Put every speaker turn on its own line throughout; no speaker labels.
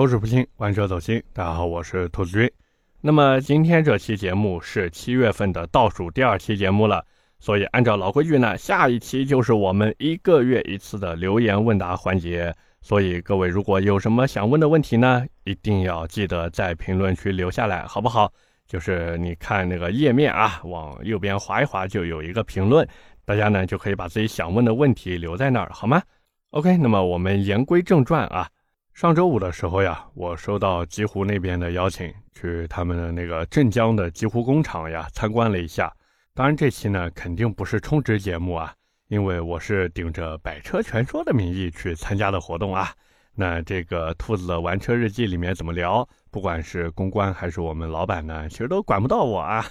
口齿不清，玩车走心。大家好，我是兔子君。那么今天这期节目是七月份的倒数第二期节目了，所以按照老规矩呢，下一期就是我们一个月一次的留言问答环节。所以各位如果有什么想问的问题呢，一定要记得在评论区留下来，好不好？就是你看那个页面啊，往右边滑一滑，就有一个评论，大家呢就可以把自己想问的问题留在那儿，好吗？OK，那么我们言归正传啊。上周五的时候呀，我收到极狐那边的邀请，去他们的那个镇江的极狐工厂呀参观了一下。当然，这期呢肯定不是充值节目啊。因为我是顶着《百车全说》的名义去参加的活动啊，那这个兔子的玩车日记里面怎么聊，不管是公关还是我们老板呢，其实都管不到我啊。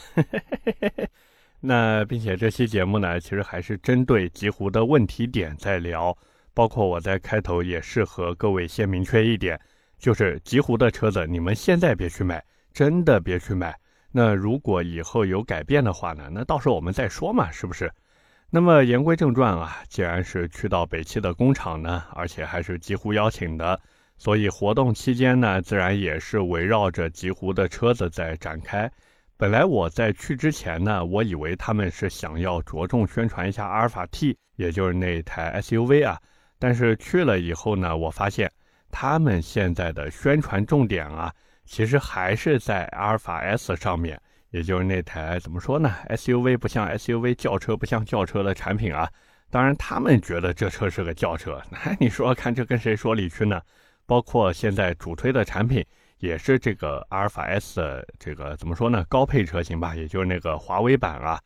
那并且这期节目呢，其实还是针对极狐的问题点在聊，包括我在开头也是和各位先明确一点，就是极狐的车子你们现在别去买，真的别去买。那如果以后有改变的话呢，那到时候我们再说嘛，是不是？那么言归正传啊，既然是去到北汽的工厂呢，而且还是极狐邀请的，所以活动期间呢，自然也是围绕着极狐的车子在展开。本来我在去之前呢，我以为他们是想要着重宣传一下阿尔法 T，也就是那台 SUV 啊。但是去了以后呢，我发现他们现在的宣传重点啊，其实还是在阿尔法 S 上面。也就是那台怎么说呢？SUV 不像 SUV，轿车不像轿车的产品啊。当然，他们觉得这车是个轿车，那你说看这跟谁说理去呢？包括现在主推的产品也是这个阿尔法 S 的这个怎么说呢？高配车型吧，也就是那个华为版啊。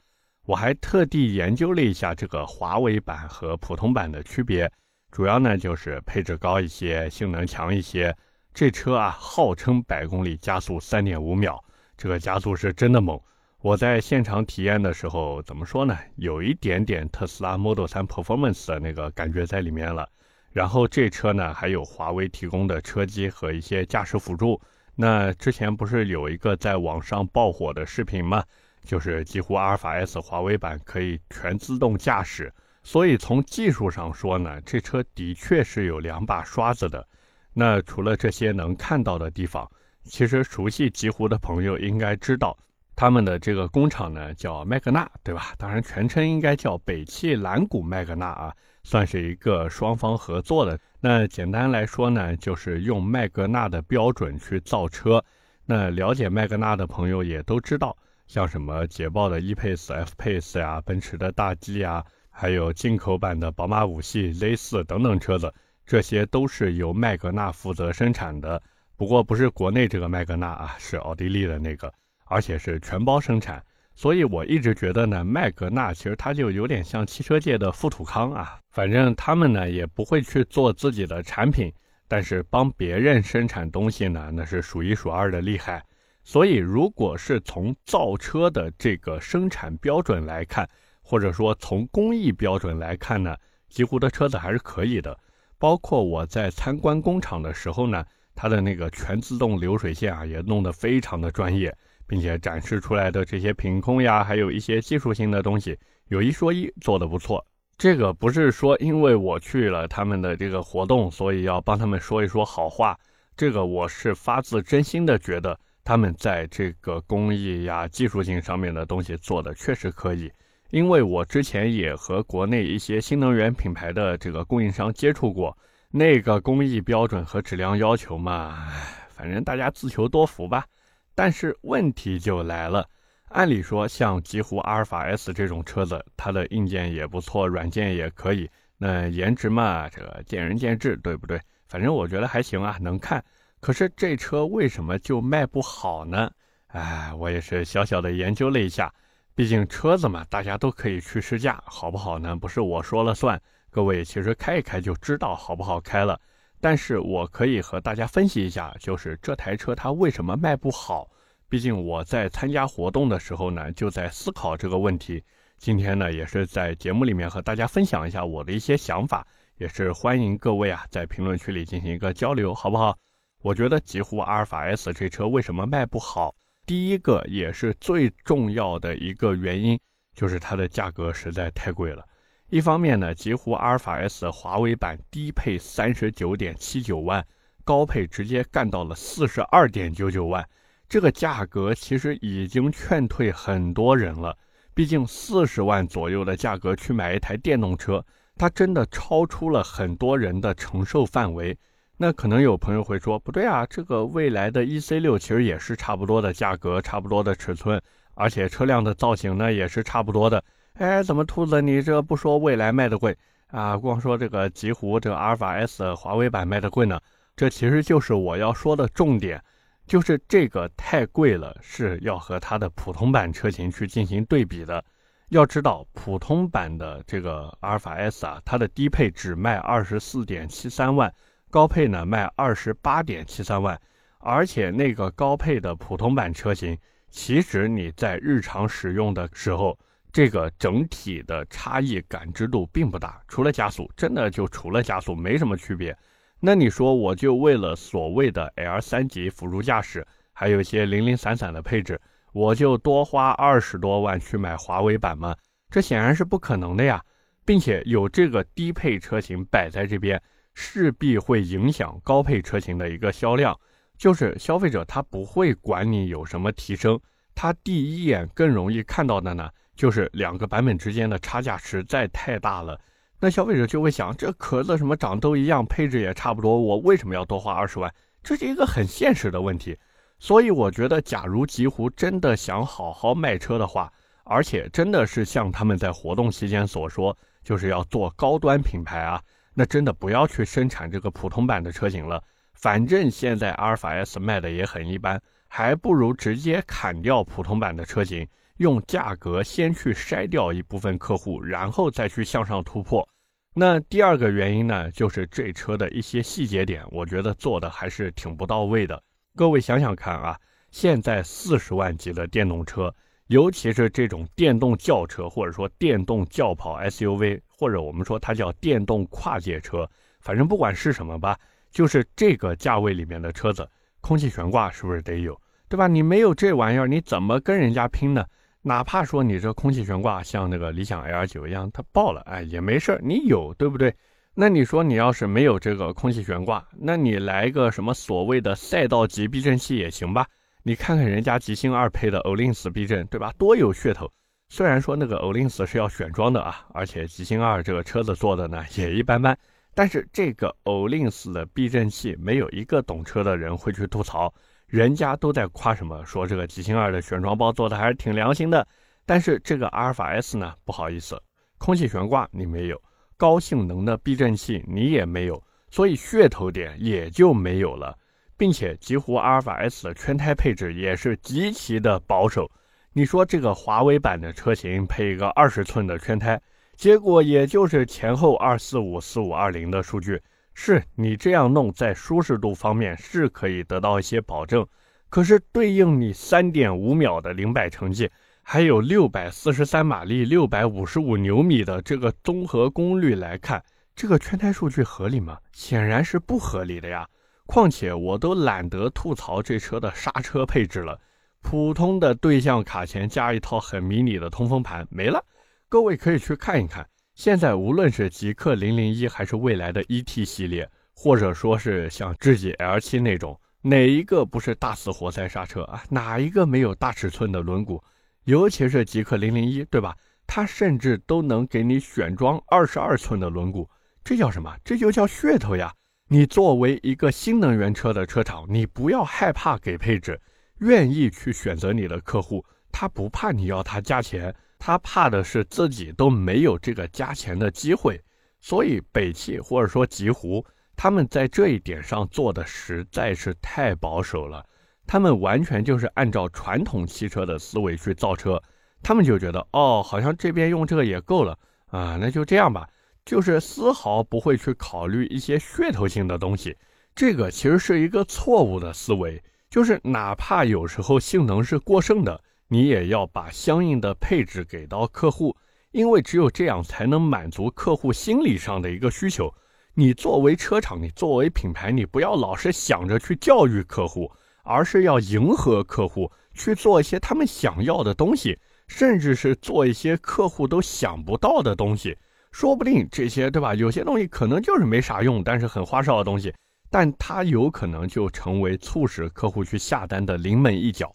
我还特地研究了一下这个华为版和普通版的区别，主要呢就是配置高一些，性能强一些。这车啊，号称百公里加速三点五秒。这个加速是真的猛，我在现场体验的时候，怎么说呢？有一点点特斯拉 Model 3 Performance 的那个感觉在里面了。然后这车呢，还有华为提供的车机和一些驾驶辅助。那之前不是有一个在网上爆火的视频吗？就是几乎阿尔法 S 华为版可以全自动驾驶。所以从技术上说呢，这车的确是有两把刷子的。那除了这些能看到的地方，其实熟悉极狐的朋友应该知道，他们的这个工厂呢叫麦格纳，对吧？当然全称应该叫北汽蓝谷麦格纳啊，算是一个双方合作的。那简单来说呢，就是用麦格纳的标准去造车。那了解麦格纳的朋友也都知道，像什么捷豹的 E-Pace、F-Pace 呀，奔驰的大 G 呀，还有进口版的宝马五系 Z4 等等车子，这些都是由麦格纳负责生产的。不过不是国内这个麦格纳啊，是奥地利的那个，而且是全包生产。所以我一直觉得呢，麦格纳其实它就有点像汽车界的富土康啊。反正他们呢也不会去做自己的产品，但是帮别人生产东西呢，那是数一数二的厉害。所以如果是从造车的这个生产标准来看，或者说从工艺标准来看呢，极狐的车子还是可以的。包括我在参观工厂的时候呢。它的那个全自动流水线啊，也弄得非常的专业，并且展示出来的这些品控呀，还有一些技术性的东西，有一说一，做的不错。这个不是说因为我去了他们的这个活动，所以要帮他们说一说好话。这个我是发自真心的觉得他们在这个工艺呀、技术性上面的东西做的确实可以。因为我之前也和国内一些新能源品牌的这个供应商接触过。那个工艺标准和质量要求嘛，反正大家自求多福吧。但是问题就来了，按理说像极狐阿尔法 S 这种车子，它的硬件也不错，软件也可以，那颜值嘛，这个见仁见智，对不对？反正我觉得还行啊，能看。可是这车为什么就卖不好呢？哎，我也是小小的研究了一下，毕竟车子嘛，大家都可以去试驾，好不好呢？不是我说了算。各位其实开一开就知道好不好开了，但是我可以和大家分析一下，就是这台车它为什么卖不好。毕竟我在参加活动的时候呢，就在思考这个问题。今天呢，也是在节目里面和大家分享一下我的一些想法，也是欢迎各位啊在评论区里进行一个交流，好不好？我觉得极狐阿尔法 S 这车为什么卖不好？第一个也是最重要的一个原因，就是它的价格实在太贵了。一方面呢，极狐阿尔法 S 华为版低配三十九点七九万，高配直接干到了四十二点九九万，这个价格其实已经劝退很多人了。毕竟四十万左右的价格去买一台电动车，它真的超出了很多人的承受范围。那可能有朋友会说，不对啊，这个未来的 E C 六其实也是差不多的价格，差不多的尺寸，而且车辆的造型呢也是差不多的。哎，怎么兔子你这不说未来卖的贵啊，光说这个极狐这个阿尔法 S 华为版卖的贵呢？这其实就是我要说的重点，就是这个太贵了，是要和它的普通版车型去进行对比的。要知道，普通版的这个阿尔法 S 啊，它的低配只卖二十四点七三万，高配呢卖二十八点七三万。而且那个高配的普通版车型，其实你在日常使用的时候，这个整体的差异感知度并不大，除了加速，真的就除了加速没什么区别。那你说我就为了所谓的 L 三级辅助驾驶，还有一些零零散散的配置，我就多花二十多万去买华为版吗？这显然是不可能的呀！并且有这个低配车型摆在这边，势必会影响高配车型的一个销量。就是消费者他不会管你有什么提升，他第一眼更容易看到的呢，就是两个版本之间的差价实在太大了。那消费者就会想，这壳子什么长都一样，配置也差不多，我为什么要多花二十万？这是一个很现实的问题。所以我觉得，假如极狐真的想好好卖车的话，而且真的是像他们在活动期间所说，就是要做高端品牌啊，那真的不要去生产这个普通版的车型了。反正现在阿尔法 S 卖的也很一般，还不如直接砍掉普通版的车型，用价格先去筛掉一部分客户，然后再去向上突破。那第二个原因呢，就是这车的一些细节点，我觉得做的还是挺不到位的。各位想想看啊，现在四十万级的电动车，尤其是这种电动轿车，或者说电动轿跑 SUV，或者我们说它叫电动跨界车，反正不管是什么吧，就是这个价位里面的车子，空气悬挂是不是得有，对吧？你没有这玩意儿，你怎么跟人家拼呢？哪怕说你这空气悬挂像那个理想 L 九一样，它爆了，哎，也没事儿，你有对不对？那你说你要是没有这个空气悬挂，那你来个什么所谓的赛道级避震器也行吧？你看看人家极星二配的 Olins 避震，对吧？多有噱头。虽然说那个 Olyns 是要选装的啊，而且极星二这个车子做的呢也一般般，但是这个 Olyns 的避震器，没有一个懂车的人会去吐槽。人家都在夸什么？说这个极星二的选装包做的还是挺良心的。但是这个阿尔法 S 呢？不好意思，空气悬挂你没有，高性能的避震器你也没有，所以噱头点也就没有了。并且极狐阿尔法 S 的圈胎配置也是极其的保守。你说这个华为版的车型配一个二十寸的圈胎，结果也就是前后二四五四五二零的数据。是你这样弄，在舒适度方面是可以得到一些保证，可是对应你三点五秒的零百成绩，还有六百四十三马力、六百五十五牛米的这个综合功率来看，这个圈胎数据合理吗？显然是不合理的呀。况且我都懒得吐槽这车的刹车配置了，普通的对向卡钳加一套很迷你的通风盘没了，各位可以去看一看。现在无论是极氪零零一，还是未来的 ET 系列，或者说是像智己 L 七那种，哪一个不是大死活塞刹车啊？哪一个没有大尺寸的轮毂？尤其是极氪零零一，对吧？它甚至都能给你选装二十二寸的轮毂，这叫什么？这就叫噱头呀！你作为一个新能源车的车厂，你不要害怕给配置，愿意去选择你的客户，他不怕你要他加钱。他怕的是自己都没有这个加钱的机会，所以北汽或者说极狐，他们在这一点上做的实在是太保守了。他们完全就是按照传统汽车的思维去造车，他们就觉得哦，好像这边用这个也够了啊，那就这样吧，就是丝毫不会去考虑一些噱头性的东西。这个其实是一个错误的思维，就是哪怕有时候性能是过剩的。你也要把相应的配置给到客户，因为只有这样才能满足客户心理上的一个需求。你作为车厂，你作为品牌，你不要老是想着去教育客户，而是要迎合客户，去做一些他们想要的东西，甚至是做一些客户都想不到的东西。说不定这些，对吧？有些东西可能就是没啥用，但是很花哨的东西，但它有可能就成为促使客户去下单的临门一脚。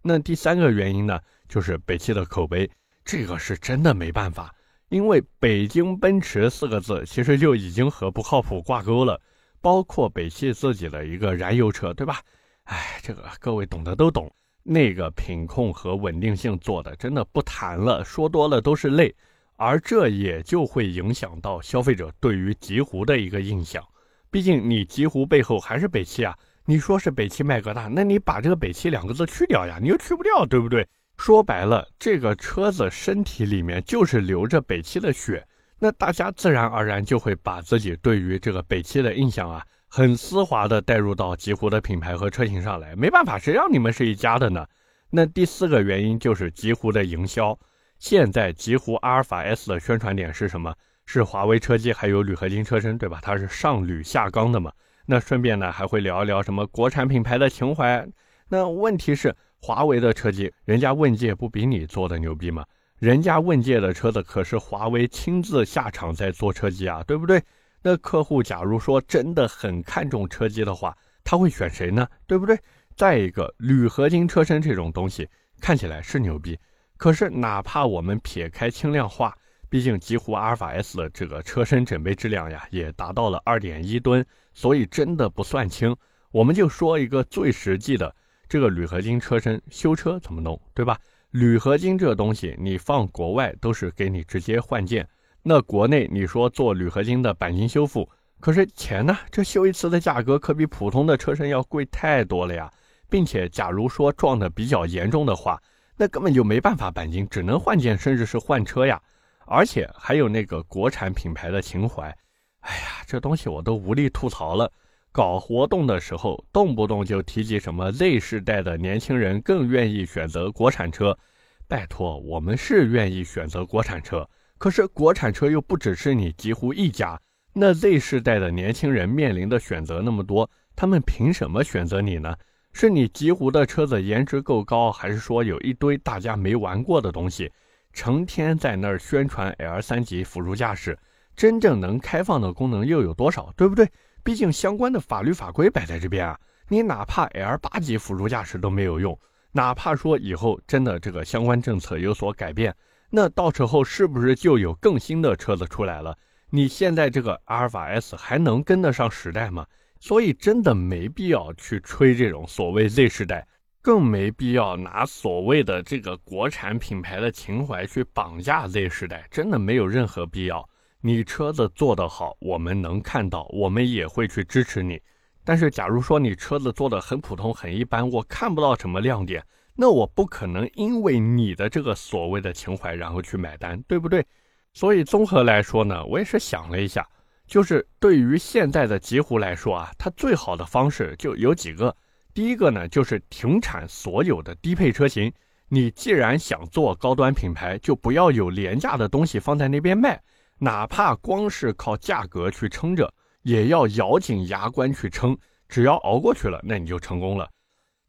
那第三个原因呢，就是北汽的口碑，这个是真的没办法，因为北京奔驰四个字其实就已经和不靠谱挂钩了，包括北汽自己的一个燃油车，对吧？哎，这个各位懂得都懂。那个品控和稳定性做的真的不谈了，说多了都是泪，而这也就会影响到消费者对于极狐的一个印象。毕竟你极狐背后还是北汽啊，你说是北汽麦格大，那你把这个北汽两个字去掉呀，你又去不掉，对不对？说白了，这个车子身体里面就是流着北汽的血，那大家自然而然就会把自己对于这个北汽的印象啊。很丝滑的带入到极狐的品牌和车型上来，没办法，谁让你们是一家的呢？那第四个原因就是极狐的营销。现在极狐阿尔法 S 的宣传点是什么？是华为车机还有铝合金车身，对吧？它是上铝下钢的嘛。那顺便呢还会聊一聊什么国产品牌的情怀。那问题是华为的车机，人家问界不比你做的牛逼吗？人家问界的车子可是华为亲自下场在做车机啊，对不对？那客户假如说真的很看重车机的话，他会选谁呢？对不对？再一个，铝合金车身这种东西看起来是牛逼，可是哪怕我们撇开轻量化，毕竟极狐阿尔法 S 的这个车身整备质量呀，也达到了二点一吨，所以真的不算轻。我们就说一个最实际的，这个铝合金车身修车怎么弄，对吧？铝合金这东西，你放国外都是给你直接换件。那国内你说做铝合金的钣金修复，可是钱呢？这修一次的价格可比普通的车身要贵太多了呀！并且，假如说撞的比较严重的话，那根本就没办法钣金，只能换件，甚至是换车呀！而且还有那个国产品牌的情怀，哎呀，这东西我都无力吐槽了。搞活动的时候，动不动就提及什么 Z 世代的年轻人更愿意选择国产车，拜托，我们是愿意选择国产车。可是国产车又不只是你极狐一家，那 Z 世代的年轻人面临的选择那么多，他们凭什么选择你呢？是你极狐的车子颜值够高，还是说有一堆大家没玩过的东西，成天在那儿宣传 L 三级辅助驾驶，真正能开放的功能又有多少？对不对？毕竟相关的法律法规摆在这边啊，你哪怕 L 八级辅助驾驶都没有用，哪怕说以后真的这个相关政策有所改变。那到时候是不是就有更新的车子出来了？你现在这个阿尔法 S 还能跟得上时代吗？所以真的没必要去吹这种所谓 Z 时代，更没必要拿所谓的这个国产品牌的情怀去绑架 Z 时代，真的没有任何必要。你车子做得好，我们能看到，我们也会去支持你。但是假如说你车子做的很普通、很一般，我看不到什么亮点。那我不可能因为你的这个所谓的情怀，然后去买单，对不对？所以综合来说呢，我也是想了一下，就是对于现在的极狐来说啊，它最好的方式就有几个。第一个呢，就是停产所有的低配车型。你既然想做高端品牌，就不要有廉价的东西放在那边卖，哪怕光是靠价格去撑着，也要咬紧牙关去撑。只要熬过去了，那你就成功了。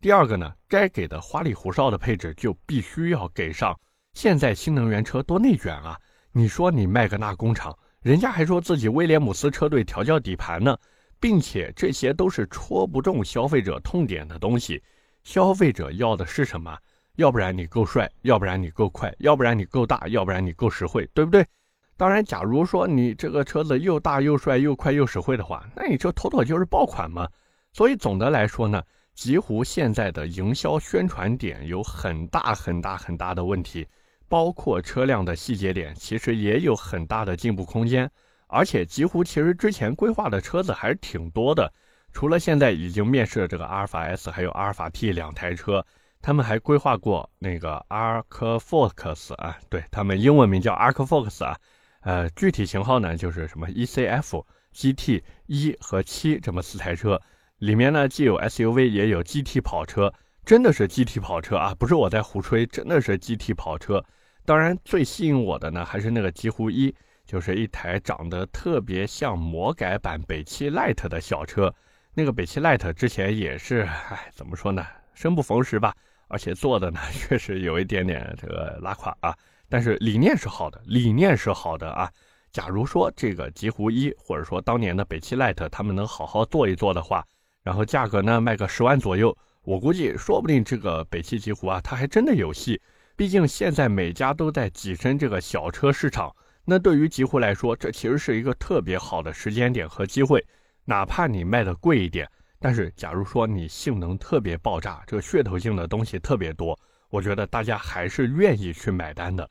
第二个呢，该给的花里胡哨的配置就必须要给上。现在新能源车多内卷啊！你说你卖个那工厂，人家还说自己威廉姆斯车队调教底盘呢，并且这些都是戳不中消费者痛点的东西。消费者要的是什么？要不然你够帅，要不然你够快，要不然你够大，要不然你够实惠，对不对？当然，假如说你这个车子又大又帅又快又实惠的话，那你这妥妥就是爆款嘛。所以总的来说呢。极狐现在的营销宣传点有很大很大很大的问题，包括车辆的细节点，其实也有很大的进步空间。而且极狐其实之前规划的车子还是挺多的，除了现在已经面世的这个阿尔法 S，还有阿尔法 T 两台车，他们还规划过那个 Arcfox 啊，对他们英文名叫 Arcfox 啊，呃，具体型号呢就是什么 ECF、GT 一和七这么四台车。里面呢，既有 SUV，也有 GT 跑车，真的是 GT 跑车啊！不是我在胡吹，真的是 GT 跑车。当然，最吸引我的呢，还是那个极狐一，就是一台长得特别像魔改版北汽 Light 的小车。那个北汽 Light 之前也是，哎，怎么说呢？生不逢时吧。而且做的呢，确实有一点点这个拉垮啊。但是理念是好的，理念是好的啊。假如说这个极狐一，或者说当年的北汽 Light，他们能好好做一做的话，然后价格呢卖个十万左右，我估计说不定这个北汽极狐啊，它还真的有戏。毕竟现在每家都在跻身这个小车市场，那对于极狐来说，这其实是一个特别好的时间点和机会。哪怕你卖的贵一点，但是假如说你性能特别爆炸，这个噱头性的东西特别多，我觉得大家还是愿意去买单的。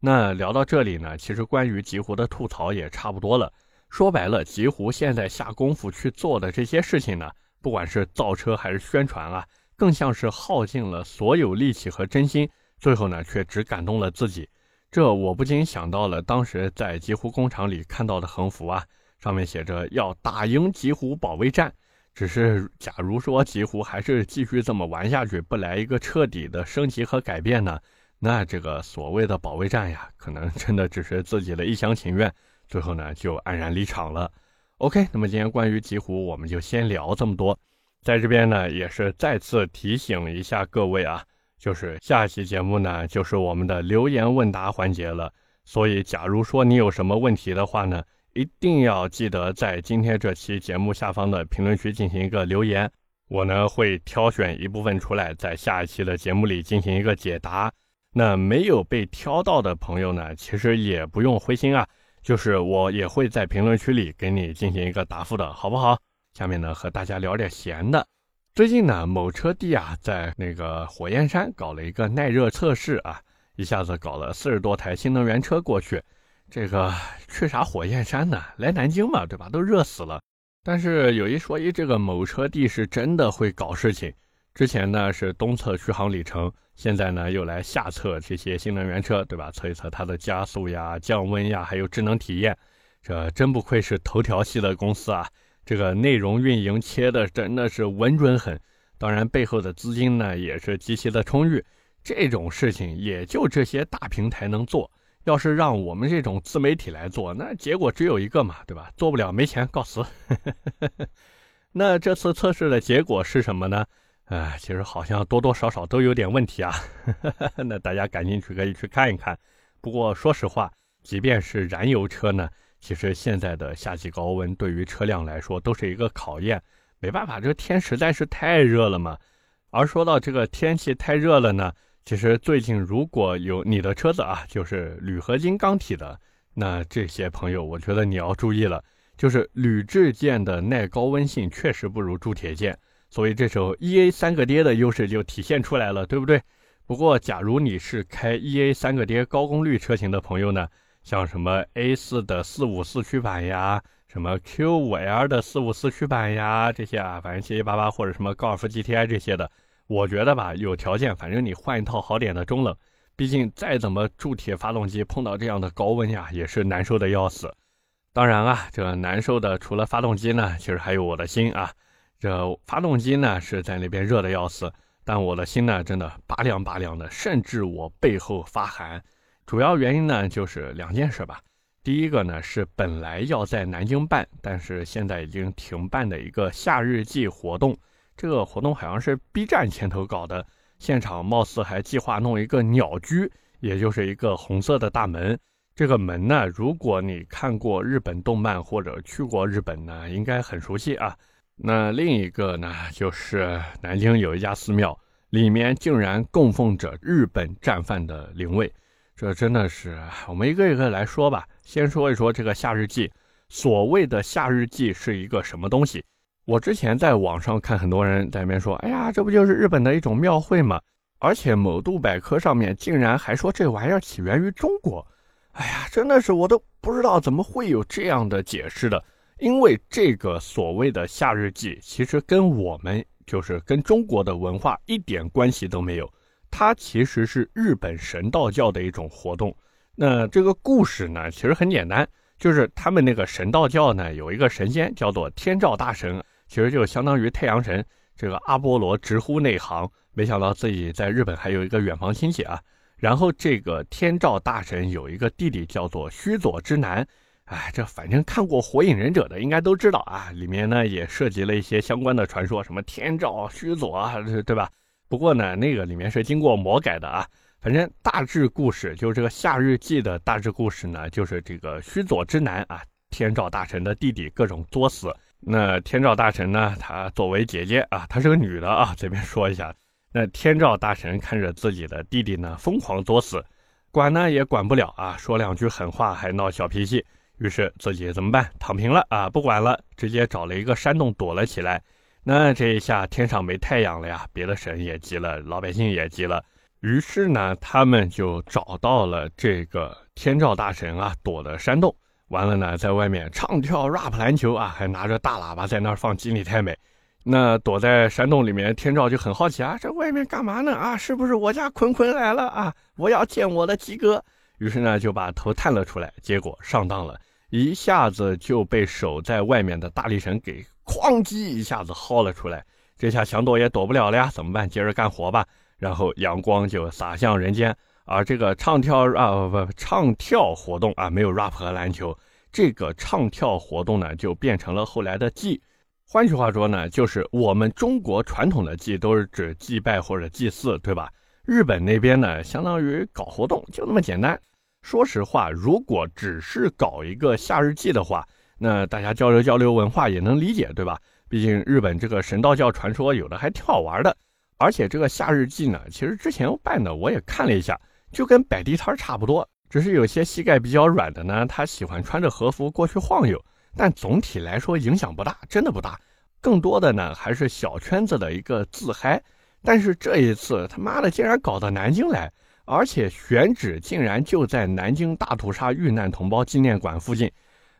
那聊到这里呢，其实关于极狐的吐槽也差不多了。说白了，极狐现在下功夫去做的这些事情呢，不管是造车还是宣传啊，更像是耗尽了所有力气和真心。最后呢，却只感动了自己，这我不禁想到了当时在极狐工厂里看到的横幅啊，上面写着要打赢极狐保卫战。只是假如说极狐还是继续这么玩下去，不来一个彻底的升级和改变呢，那这个所谓的保卫战呀，可能真的只是自己的一厢情愿，最后呢就黯然离场了。OK，那么今天关于极狐，我们就先聊这么多，在这边呢也是再次提醒一下各位啊。就是下期节目呢，就是我们的留言问答环节了。所以，假如说你有什么问题的话呢，一定要记得在今天这期节目下方的评论区进行一个留言，我呢会挑选一部分出来，在下一期的节目里进行一个解答。那没有被挑到的朋友呢，其实也不用灰心啊，就是我也会在评论区里给你进行一个答复的，好不好？下面呢，和大家聊点闲的。最近呢，某车帝啊，在那个火焰山搞了一个耐热测试啊，一下子搞了四十多台新能源车过去。这个去啥火焰山呢？来南京嘛，对吧？都热死了。但是有一说一，这个某车帝是真的会搞事情。之前呢是东测续航里程，现在呢又来下测这些新能源车，对吧？测一测它的加速呀、降温呀，还有智能体验。这真不愧是头条系的公司啊！这个内容运营切的真的是稳准狠，当然背后的资金呢也是极其的充裕。这种事情也就这些大平台能做，要是让我们这种自媒体来做，那结果只有一个嘛，对吧？做不了，没钱，告辞。那这次测试的结果是什么呢？呃，其实好像多多少少都有点问题啊。那大家感兴趣可以去看一看。不过说实话，即便是燃油车呢。其实现在的夏季高温对于车辆来说都是一个考验，没办法，这天实在是太热了嘛。而说到这个天气太热了呢，其实最近如果有你的车子啊，就是铝合金钢体的，那这些朋友我觉得你要注意了，就是铝制件的耐高温性确实不如铸铁件，所以这时候 E A 三个跌的优势就体现出来了，对不对？不过假如你是开 E A 三个跌高功率车型的朋友呢？像什么 A 四的四五四驱版呀，什么 Q 五 L 的四五四驱版呀，这些啊，反正七七八八，或者什么高尔夫 GTI 这些的，我觉得吧，有条件，反正你换一套好点的中冷，毕竟再怎么铸铁发动机碰到这样的高温呀，也是难受的要死。当然啊，这难受的除了发动机呢，其实还有我的心啊。这发动机呢是在那边热的要死，但我的心呢真的拔凉拔凉的，甚至我背后发寒。主要原因呢，就是两件事吧。第一个呢，是本来要在南京办，但是现在已经停办的一个夏日祭活动。这个活动好像是 B 站牵头搞的，现场貌似还计划弄一个鸟居，也就是一个红色的大门。这个门呢，如果你看过日本动漫或者去过日本呢，应该很熟悉啊。那另一个呢，就是南京有一家寺庙，里面竟然供奉着日本战犯的灵位。这真的是，我们一个一个来说吧。先说一说这个夏日祭，所谓的夏日祭是一个什么东西？我之前在网上看很多人在那边说，哎呀，这不就是日本的一种庙会吗？而且某度百科上面竟然还说这玩意儿起源于中国。哎呀，真的是我都不知道怎么会有这样的解释的。因为这个所谓的夏日祭，其实跟我们就是跟中国的文化一点关系都没有。它其实是日本神道教的一种活动。那这个故事呢，其实很简单，就是他们那个神道教呢，有一个神仙叫做天照大神，其实就相当于太阳神。这个阿波罗直呼内行，没想到自己在日本还有一个远房亲戚啊。然后这个天照大神有一个弟弟叫做须佐之男，哎，这反正看过《火影忍者》的应该都知道啊，里面呢也涉及了一些相关的传说，什么天照、须佐，对吧？不过呢，那个里面是经过魔改的啊，反正大致故事就是这个夏日祭的大致故事呢，就是这个须佐之男啊，天照大神的弟弟各种作死。那天照大神呢，他作为姐姐啊，她是个女的啊，这边说一下。那天照大神看着自己的弟弟呢疯狂作死，管呢也管不了啊，说两句狠话还闹小脾气，于是自己怎么办？躺平了啊，不管了，直接找了一个山洞躲了起来。那这一下天上没太阳了呀，别的神也急了，老百姓也急了，于是呢，他们就找到了这个天照大神啊躲的山洞，完了呢，在外面唱跳 rap 篮球啊，还拿着大喇叭在那儿放《吉你太美》。那躲在山洞里面，天照就很好奇啊，这外面干嘛呢？啊，是不是我家坤坤来了啊？我要见我的吉哥。于是呢，就把头探了出来，结果上当了，一下子就被守在外面的大力神给哐叽一下子薅了出来。这下想躲也躲不了了呀，怎么办？接着干活吧。然后阳光就洒向人间，而这个唱跳啊不不唱跳活动啊，没有 rap 和篮球，这个唱跳活动呢，就变成了后来的祭。换句话说呢，就是我们中国传统的祭都是指祭拜或者祭祀，对吧？日本那边呢，相当于搞活动，就那么简单。说实话，如果只是搞一个夏日祭的话，那大家交流交流文化也能理解，对吧？毕竟日本这个神道教传说有的还挺好玩的。而且这个夏日祭呢，其实之前办的我也看了一下，就跟摆地摊差不多，只是有些膝盖比较软的呢，他喜欢穿着和服过去晃悠。但总体来说影响不大，真的不大。更多的呢还是小圈子的一个自嗨。但是这一次他妈的竟然搞到南京来，而且选址竟然就在南京大屠杀遇难同胞纪念馆附近。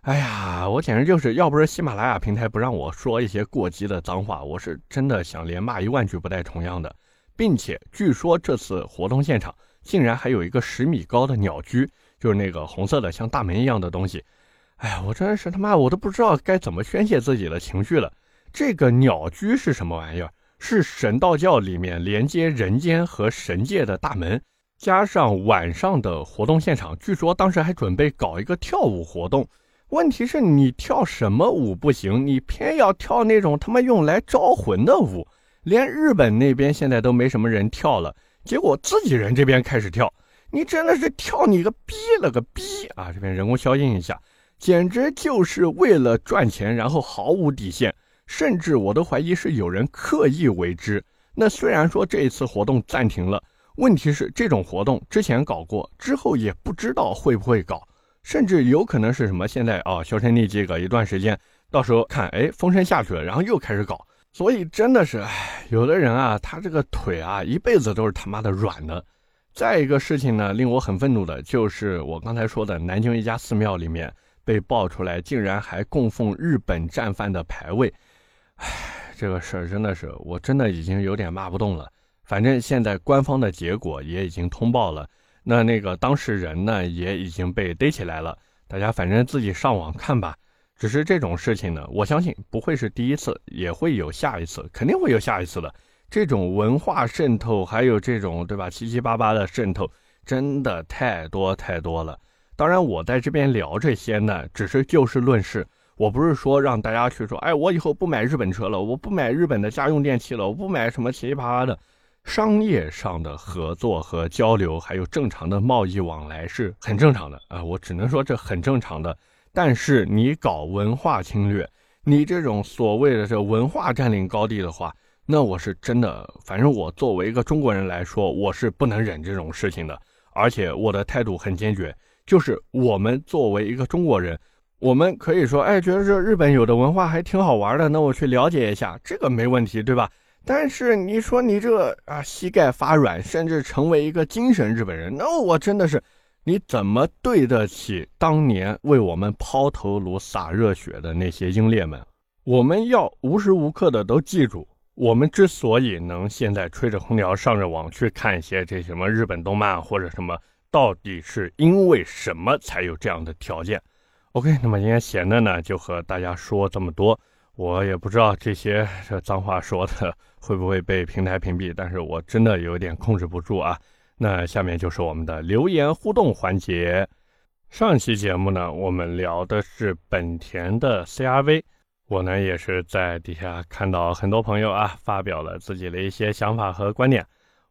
哎呀，我简直就是要不是喜马拉雅平台不让我说一些过激的脏话，我是真的想连骂一万句不带重样的。并且据说这次活动现场竟然还有一个十米高的鸟居，就是那个红色的像大门一样的东西。哎呀，我真是他妈，我都不知道该怎么宣泄自己的情绪了。这个鸟居是什么玩意儿？是神道教里面连接人间和神界的大门，加上晚上的活动现场，据说当时还准备搞一个跳舞活动。问题是你跳什么舞不行，你偏要跳那种他妈用来招魂的舞，连日本那边现在都没什么人跳了，结果自己人这边开始跳，你真的是跳你个逼了个逼啊！这边人工消音一下。简直就是为了赚钱，然后毫无底线，甚至我都怀疑是有人刻意为之。那虽然说这一次活动暂停了，问题是这种活动之前搞过，之后也不知道会不会搞，甚至有可能是什么现在啊销声匿迹个一段时间，到时候看哎风声下去了，然后又开始搞。所以真的是，哎，有的人啊，他这个腿啊一辈子都是他妈的软的。再一个事情呢，令我很愤怒的就是我刚才说的南京一家寺庙里面。被爆出来，竟然还供奉日本战犯的牌位，唉，这个事儿真的是，我真的已经有点骂不动了。反正现在官方的结果也已经通报了，那那个当事人呢也已经被逮起来了。大家反正自己上网看吧。只是这种事情呢，我相信不会是第一次，也会有下一次，肯定会有下一次的。这种文化渗透，还有这种对吧，七七八八的渗透，真的太多太多了。当然，我在这边聊这些呢，只是就事论事。我不是说让大家去说，哎，我以后不买日本车了，我不买日本的家用电器了，我不买什么七七八八的。商业上的合作和交流，还有正常的贸易往来是很正常的啊，我只能说这很正常的。但是你搞文化侵略，你这种所谓的这文化占领高地的话，那我是真的，反正我作为一个中国人来说，我是不能忍这种事情的，而且我的态度很坚决。就是我们作为一个中国人，我们可以说，哎，觉得这日本有的文化还挺好玩的，那我去了解一下，这个没问题，对吧？但是你说你这啊，膝盖发软，甚至成为一个精神日本人，那我真的是，你怎么对得起当年为我们抛头颅、洒热血的那些英烈们？我们要无时无刻的都记住，我们之所以能现在吹着空调上着网去看一些这什么日本动漫或者什么。到底是因为什么才有这样的条件？OK，那么今天闲的呢，就和大家说这么多。我也不知道这些这脏话说的会不会被平台屏蔽，但是我真的有点控制不住啊。那下面就是我们的留言互动环节。上期节目呢，我们聊的是本田的 CRV，我呢也是在底下看到很多朋友啊发表了自己的一些想法和观点。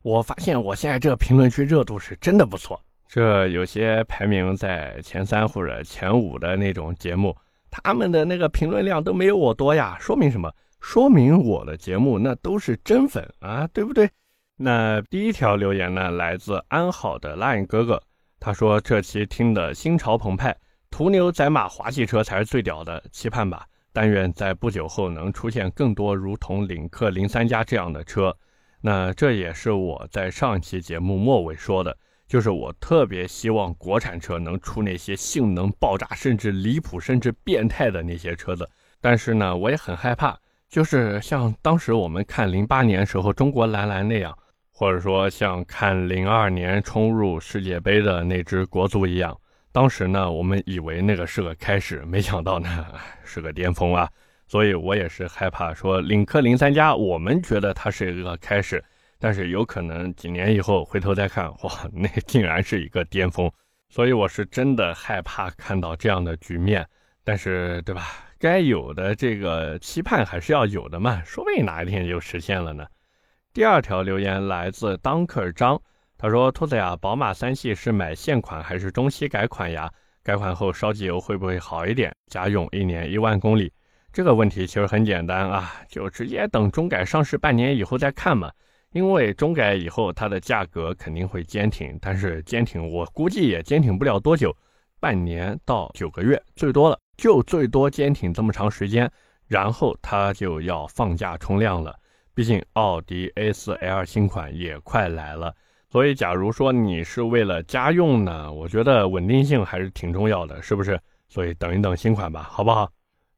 我发现我现在这个评论区热度是真的不错。这有些排名在前三或者前五的那种节目，他们的那个评论量都没有我多呀。说明什么？说明我的节目那都是真粉啊，对不对？那第一条留言呢，来自安好的 Line 哥哥，他说这期听的心潮澎湃，途牛载马滑稽车才是最屌的，期盼吧。但愿在不久后能出现更多如同领克零三加这样的车。那这也是我在上期节目末尾说的。就是我特别希望国产车能出那些性能爆炸、甚至离谱、甚至变态的那些车子，但是呢，我也很害怕，就是像当时我们看零八年时候中国蓝蓝那样，或者说像看零二年冲入世界杯的那支国足一样，当时呢，我们以为那个是个开始，没想到呢是个巅峰啊，所以我也是害怕说领克零三加，我们觉得它是一个开始。但是有可能几年以后回头再看，哇，那竟然是一个巅峰，所以我是真的害怕看到这样的局面。但是，对吧？该有的这个期盼还是要有的嘛，说不定哪一天就实现了呢。第二条留言来自当克张，他说：“兔子呀，宝马三系是买现款还是中期改款呀？改款后烧机油会不会好一点？家用一年一万公里，这个问题其实很简单啊，就直接等中改上市半年以后再看嘛。”因为中改以后，它的价格肯定会坚挺，但是坚挺我估计也坚挺不了多久，半年到九个月最多了，就最多坚挺这么长时间，然后它就要放假冲量了。毕竟奥迪 A4L 新款也快来了，所以假如说你是为了家用呢，我觉得稳定性还是挺重要的，是不是？所以等一等新款吧，好不好？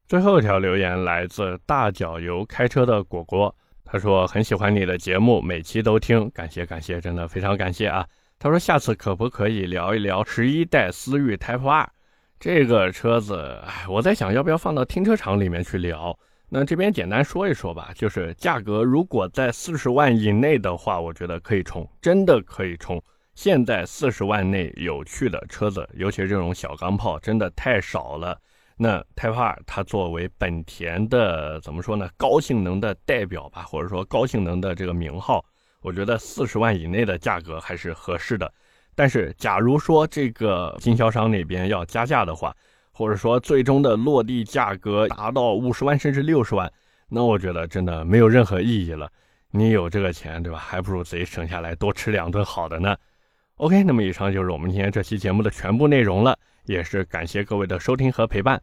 最后一条留言来自大脚油开车的果果。他说很喜欢你的节目，每期都听，感谢感谢，真的非常感谢啊！他说下次可不可以聊一聊十一代思域 Type R 这个车子？哎，我在想要不要放到停车场里面去聊。那这边简单说一说吧，就是价格如果在四十万以内的话，我觉得可以冲，真的可以冲。现在四十万内有趣的车子，尤其是这种小钢炮，真的太少了。那 Type R 它作为本田的怎么说呢？高性能的代表吧，或者说高性能的这个名号，我觉得四十万以内的价格还是合适的。但是，假如说这个经销商那边要加价的话，或者说最终的落地价格达到五十万甚至六十万，那我觉得真的没有任何意义了。你有这个钱，对吧？还不如自己省下来多吃两顿好的呢。OK，那么以上就是我们今天这期节目的全部内容了。也是感谢各位的收听和陪伴，